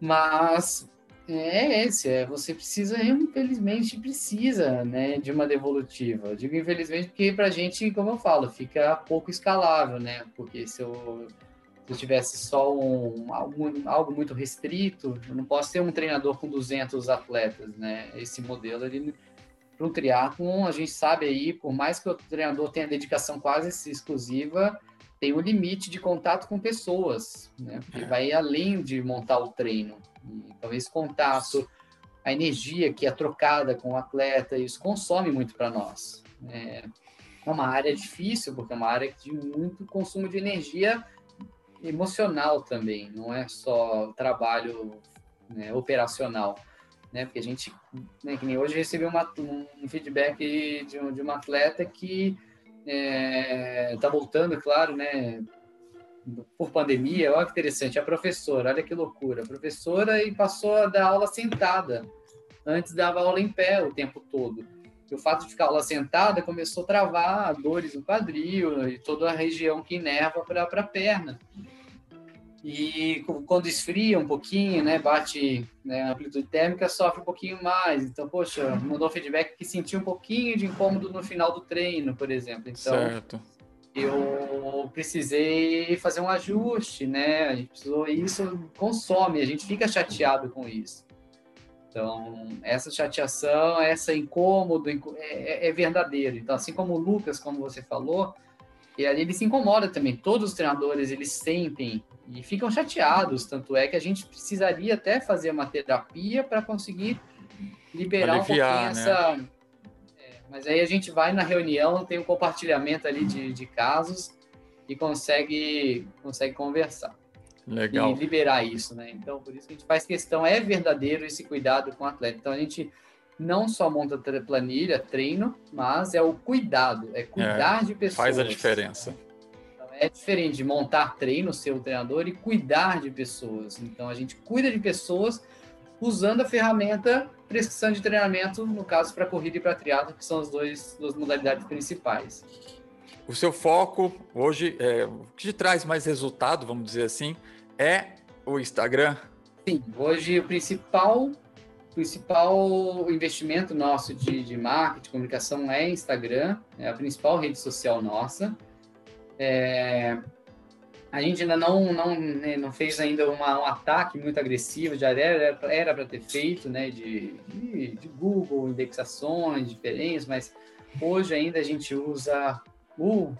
Mas é esse, é, você precisa, infelizmente, precisa, né, de uma devolutiva. Eu digo infelizmente porque pra gente, como eu falo, fica pouco escalável, né, porque se eu, se eu tivesse só um, algo, algo muito restrito, eu não posso ter um treinador com 200 atletas, né, esse modelo, ele, para um triatlon, a gente sabe aí, por mais que o treinador tenha dedicação quase exclusiva, tem um limite de contato com pessoas, né, que é. vai além de montar o treino. Então, esse contato, a energia que é trocada com o atleta, isso consome muito para nós. É, é uma área difícil, porque é uma área de muito consumo de energia emocional também, não é só trabalho né, operacional. Né? Porque a gente, né, que nem hoje, recebeu uma, um feedback de, de uma atleta que está é, tá voltando, claro, né, por pandemia, olha que interessante, a professora, olha que loucura, a professora e passou a dar aula sentada, antes dava aula em pé o tempo todo. E o fato de ficar aula sentada começou a travar dores no quadril e toda a região que inerva para a perna. E quando esfria um pouquinho, né, bate né, amplitude térmica, sofre um pouquinho mais. Então, poxa, mandou feedback que sentiu um pouquinho de incômodo no final do treino, por exemplo. Então, certo eu precisei fazer um ajuste, né? A gente precisou, isso consome, a gente fica chateado com isso. Então, essa chateação, essa incômodo é, é, é verdadeiro. Então, assim como o Lucas, como você falou, ele se incomoda também. Todos os treinadores, eles sentem e ficam chateados. Tanto é que a gente precisaria até fazer uma terapia para conseguir liberar Aliviar, um pouquinho né? essa mas aí a gente vai na reunião, tem um compartilhamento ali de, de casos e consegue, consegue conversar. Legal. E liberar isso, né? Então, por isso que a gente faz questão, é verdadeiro esse cuidado com o atleta. Então, a gente não só monta planilha, treino, mas é o cuidado, é cuidar é, de pessoas. Faz a diferença. Então, é diferente de montar treino, ser o treinador, e cuidar de pessoas. Então, a gente cuida de pessoas usando a ferramenta prescrição de treinamento, no caso para corrida e para triatlo, que são as dois, duas modalidades principais. O seu foco hoje, é, o que te traz mais resultado, vamos dizer assim, é o Instagram? Sim, hoje o principal principal investimento nosso de, de marketing, comunicação é Instagram, é a principal rede social nossa. É, a gente ainda não, não, né, não fez ainda uma, um ataque muito agressivo, já era para ter feito, né, de, de, de, Google, indexações diferentes, mas hoje ainda a gente usa o,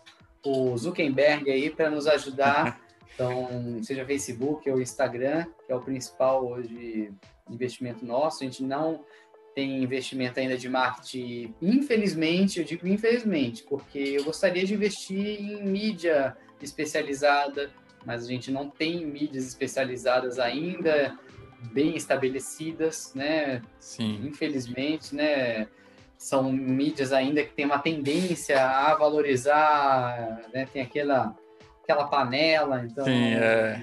o Zuckerberg aí para nos ajudar, então, seja Facebook ou Instagram, que é o principal hoje investimento nosso, a gente não tem investimento ainda de marketing, infelizmente, eu digo infelizmente, porque eu gostaria de investir em mídia especializada, mas a gente não tem mídias especializadas ainda bem estabelecidas, né? Sim. Infelizmente, né? São mídias ainda que têm uma tendência a valorizar, né? Tem aquela aquela panela, então Sim, é.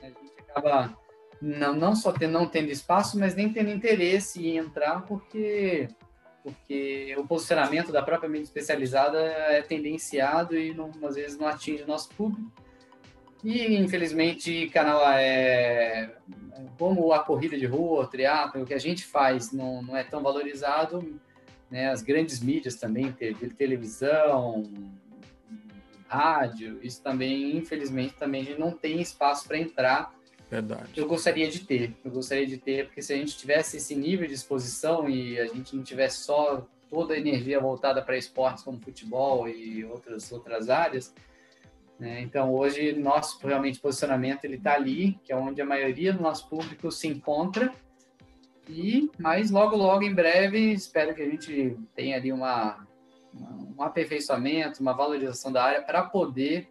a gente acaba não, não só tendo, não tendo espaço, mas nem tendo interesse em entrar, porque porque o posicionamento da própria mídia especializada é tendenciado e não, às vezes não atinge o nosso público. E, infelizmente, canal é como a corrida de rua, o triatlo, o que a gente faz não, não é tão valorizado, né? As grandes mídias também, televisão, rádio, isso também, infelizmente, também a gente não tem espaço para entrar Verdade. Eu gostaria de ter, eu gostaria de ter, porque se a gente tivesse esse nível de exposição e a gente não tivesse só toda a energia voltada para esportes como futebol e outras outras áreas, né? então hoje nosso realmente posicionamento ele está ali, que é onde a maioria do nosso público se encontra. E mas logo logo em breve espero que a gente tenha ali uma um aperfeiçoamento, uma valorização da área para poder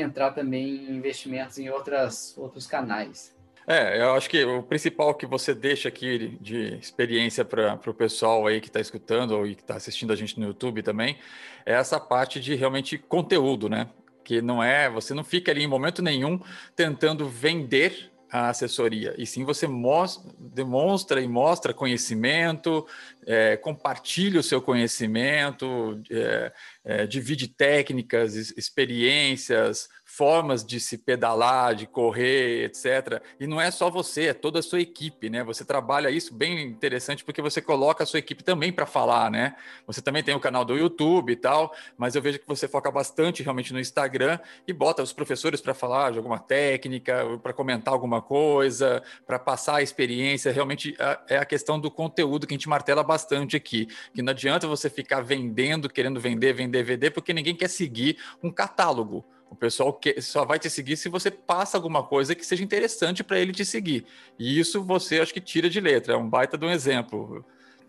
entrar também em investimentos em outras, outros canais. É, eu acho que o principal que você deixa aqui de experiência para o pessoal aí que está escutando ou que está assistindo a gente no YouTube também é essa parte de realmente conteúdo, né? Que não é, você não fica ali em momento nenhum tentando vender a assessoria, e sim você mostra, demonstra e mostra conhecimento, é, compartilha o seu conhecimento, é, é, divide técnicas, experiências, formas de se pedalar, de correr, etc. E não é só você, é toda a sua equipe, né? Você trabalha isso bem interessante porque você coloca a sua equipe também para falar, né? Você também tem o canal do YouTube e tal, mas eu vejo que você foca bastante realmente no Instagram e bota os professores para falar de alguma técnica, para comentar alguma coisa, para passar a experiência. Realmente é a questão do conteúdo que a gente martela bastante aqui, que não adianta você ficar vendendo, querendo vender, vender, vender, porque ninguém quer seguir um catálogo. O pessoal que, só vai te seguir se você passa alguma coisa que seja interessante para ele te seguir. E isso você acho que tira de letra, é um baita de um exemplo.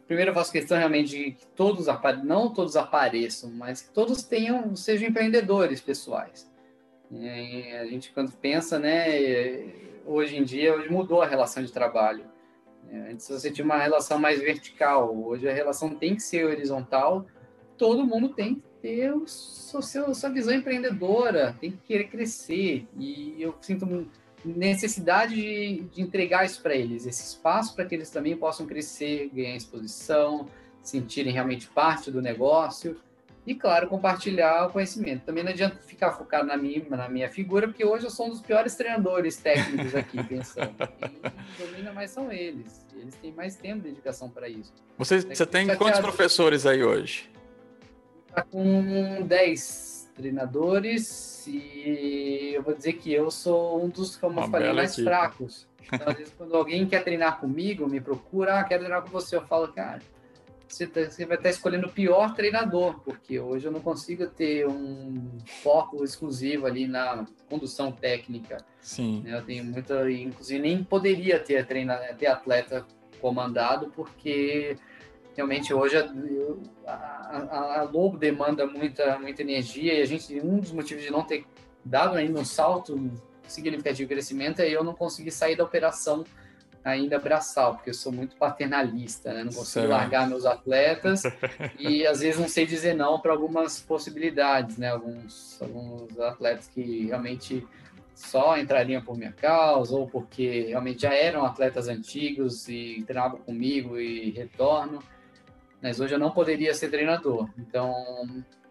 Primeiro eu faço questão realmente de que todos não todos apareçam, mas que todos tenham, sejam empreendedores pessoais. E a gente quando pensa, né, hoje em dia hoje mudou a relação de trabalho. Antes você tinha uma relação mais vertical, hoje a relação tem que ser horizontal. Todo mundo tem ter o seu, sua visão empreendedora, tem que querer crescer. E eu sinto necessidade de, de entregar isso para eles, esse espaço para que eles também possam crescer, ganhar exposição, sentirem realmente parte do negócio e, claro, compartilhar o conhecimento. Também não adianta ficar focado na minha, na minha figura, porque hoje eu sou um dos piores treinadores técnicos aqui, pensando. Quem domina mais são eles. Eles têm mais tempo de dedicação para isso. Você, você tem quantos professores aí hoje? Está com 10 treinadores e eu vou dizer que eu sou um dos, como eu falei, mais equipe. fracos. Então, às vezes, quando alguém quer treinar comigo, me procura, ah, quero treinar com você, eu falo, cara, você, tá, você vai estar escolhendo o pior treinador, porque hoje eu não consigo ter um foco exclusivo ali na condução técnica. Sim. Eu tenho muita, inclusive nem poderia ter, treina, ter atleta comandado, porque realmente hoje a, a, a, Lobo demanda muita, muita energia e a gente, um dos motivos de não ter dado ainda um salto significativo de crescimento é eu não conseguir sair da operação ainda braçal, porque eu sou muito paternalista, né? não consigo certo. largar meus atletas e às vezes não sei dizer não para algumas possibilidades, né? Alguns, alguns atletas que realmente só entrariam por minha causa ou porque realmente já eram atletas antigos e treinavam comigo e retorno. Mas hoje eu não poderia ser treinador. Então,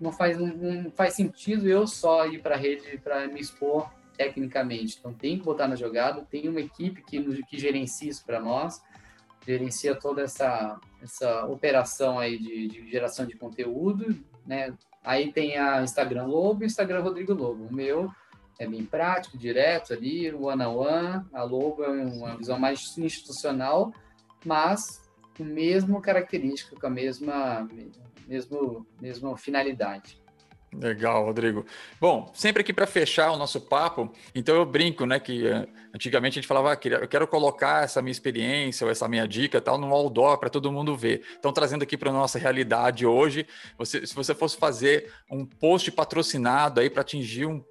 não faz, não faz sentido eu só ir para a rede para me expor tecnicamente. Então, tem que botar na jogada. Tem uma equipe que, que gerencia isso para nós, gerencia toda essa, essa operação aí de, de geração de conteúdo, né? Aí tem a Instagram Lobo e o Instagram Rodrigo Lobo. O meu é bem prático, direto ali, one on one. A Lobo é uma visão mais institucional, mas com a mesma característica, com a mesma, mesmo, mesma finalidade. Legal, Rodrigo. Bom, sempre aqui para fechar o nosso papo, então eu brinco, né, que uh, antigamente a gente falava, ah, eu quero colocar essa minha experiência ou essa minha dica tal no outdoor para todo mundo ver. Então, trazendo aqui para nossa realidade hoje, você, se você fosse fazer um post patrocinado aí para atingir um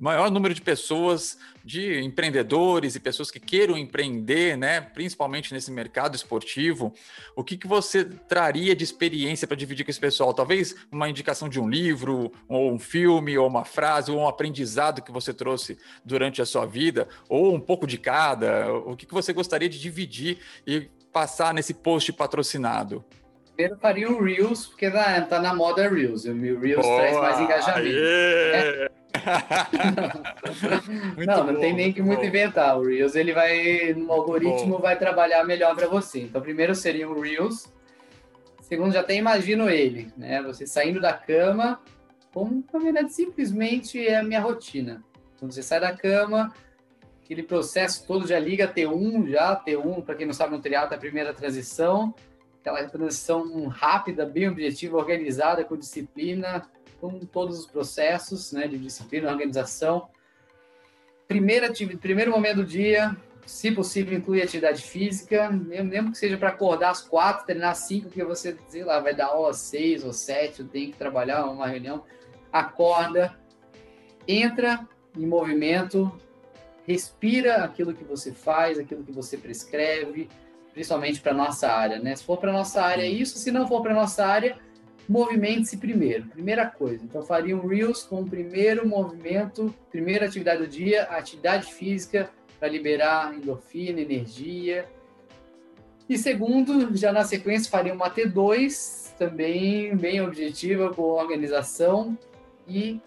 maior número de pessoas, de empreendedores e pessoas que queiram empreender, né, principalmente nesse mercado esportivo, o que, que você traria de experiência para dividir com esse pessoal? Talvez uma indicação de um livro, ou um filme, ou uma frase, ou um aprendizado que você trouxe durante a sua vida, ou um pouco de cada. O que, que você gostaria de dividir e passar nesse post patrocinado? Primeiro faria um Reels, porque tá, tá na moda Reels. O Reels Boa, traz mais engajamento. É, não, não bom, tem nem que muito bom. inventar. O Reels ele vai no algoritmo vai trabalhar melhor para você. Então, primeiro seria o Reels. Segundo, já até imagino ele, né? Você saindo da cama, como na verdade simplesmente é a minha rotina. Quando você sai da cama, aquele processo todo já liga T1, já T1, para quem não sabe, no triatlo é a primeira transição, aquela transição rápida, bem objetiva, organizada, com disciplina, com todos os processos né, de disciplina, organização. Primeira, primeiro momento do dia, se possível, inclui atividade física, mesmo que seja para acordar às quatro, treinar às cinco, porque você, sei lá, vai dar aula às seis ou sete, tem que trabalhar uma reunião, acorda, entra em movimento, respira aquilo que você faz, aquilo que você prescreve, principalmente para nossa área, né? Se for para nossa área, isso. Se não for para nossa área, movimente-se primeiro, primeira coisa. Então, faria um Reels com o primeiro movimento, primeira atividade do dia, atividade física, para liberar endorfina, energia. E segundo, já na sequência, faria uma T2, também bem objetiva, com organização. E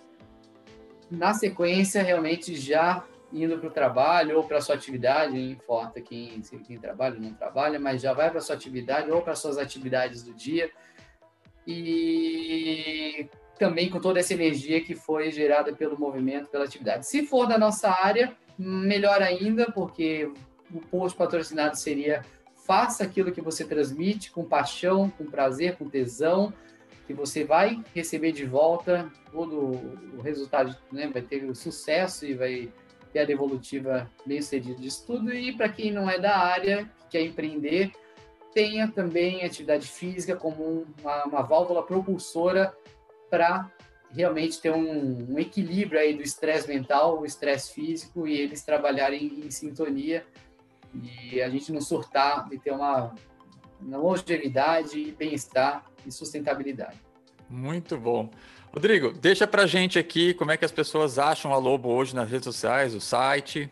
na sequência, realmente já indo para o trabalho ou para sua atividade, não importa quem, quem trabalha ou não trabalha, mas já vai para sua atividade ou para suas atividades do dia e também com toda essa energia que foi gerada pelo movimento, pela atividade. Se for da nossa área, melhor ainda, porque o post patrocinado seria faça aquilo que você transmite com paixão, com prazer, com tesão, que você vai receber de volta todo o resultado, né? vai ter o sucesso e vai ter a devolutiva bem sucedida disso tudo. E para quem não é da área, quer empreender, tenha também atividade física como uma, uma válvula propulsora para realmente ter um, um, equilíbrio aí do estresse mental, o estresse físico e eles trabalharem em sintonia e a gente não surtar e ter uma, uma longevidade, bem-estar e sustentabilidade. Muito bom. Rodrigo, deixa para gente aqui como é que as pessoas acham a Lobo hoje nas redes sociais, o site.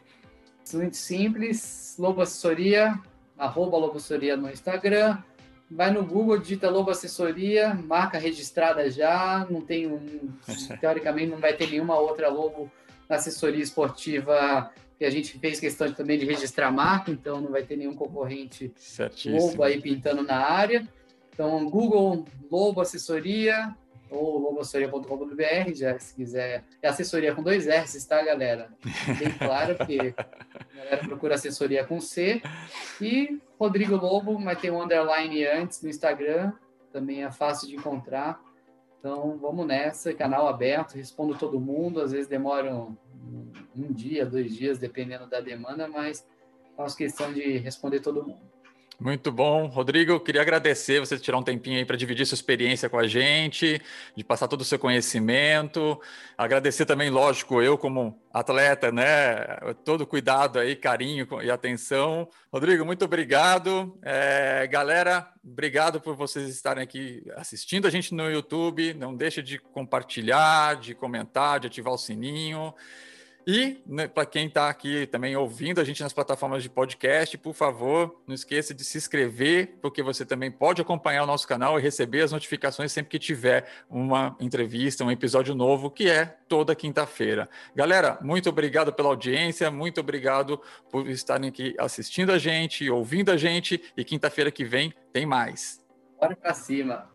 Muito simples, Lobo Assessoria, arroba Lobo Assessoria no Instagram. Vai no Google, digita Lobo Assessoria, marca registrada já, não tem um, teoricamente não vai ter nenhuma outra Lobo assessoria esportiva que a gente fez questão também de registrar marca, então não vai ter nenhum concorrente Certíssimo. Lobo aí pintando na área. Então, Google Lobo Assessoria, ou loboassessoria.com.br, já se quiser. É assessoria com dois S, tá, galera? Bem claro, porque a galera procura assessoria com C. E Rodrigo Lobo, mas tem um underline antes no Instagram, também é fácil de encontrar. Então, vamos nessa, canal aberto, respondo todo mundo, às vezes demora um, um dia, dois dias, dependendo da demanda, mas faço questão de responder todo mundo. Muito bom. Rodrigo, queria agradecer você tirar um tempinho aí para dividir sua experiência com a gente, de passar todo o seu conhecimento. Agradecer também, lógico, eu como atleta, né? Todo cuidado aí, carinho e atenção. Rodrigo, muito obrigado. É, galera, obrigado por vocês estarem aqui assistindo a gente no YouTube. Não deixe de compartilhar, de comentar, de ativar o sininho. E né, para quem está aqui também ouvindo a gente nas plataformas de podcast, por favor, não esqueça de se inscrever, porque você também pode acompanhar o nosso canal e receber as notificações sempre que tiver uma entrevista, um episódio novo, que é toda quinta-feira. Galera, muito obrigado pela audiência, muito obrigado por estarem aqui assistindo a gente, ouvindo a gente, e quinta-feira que vem tem mais. Bora para cima.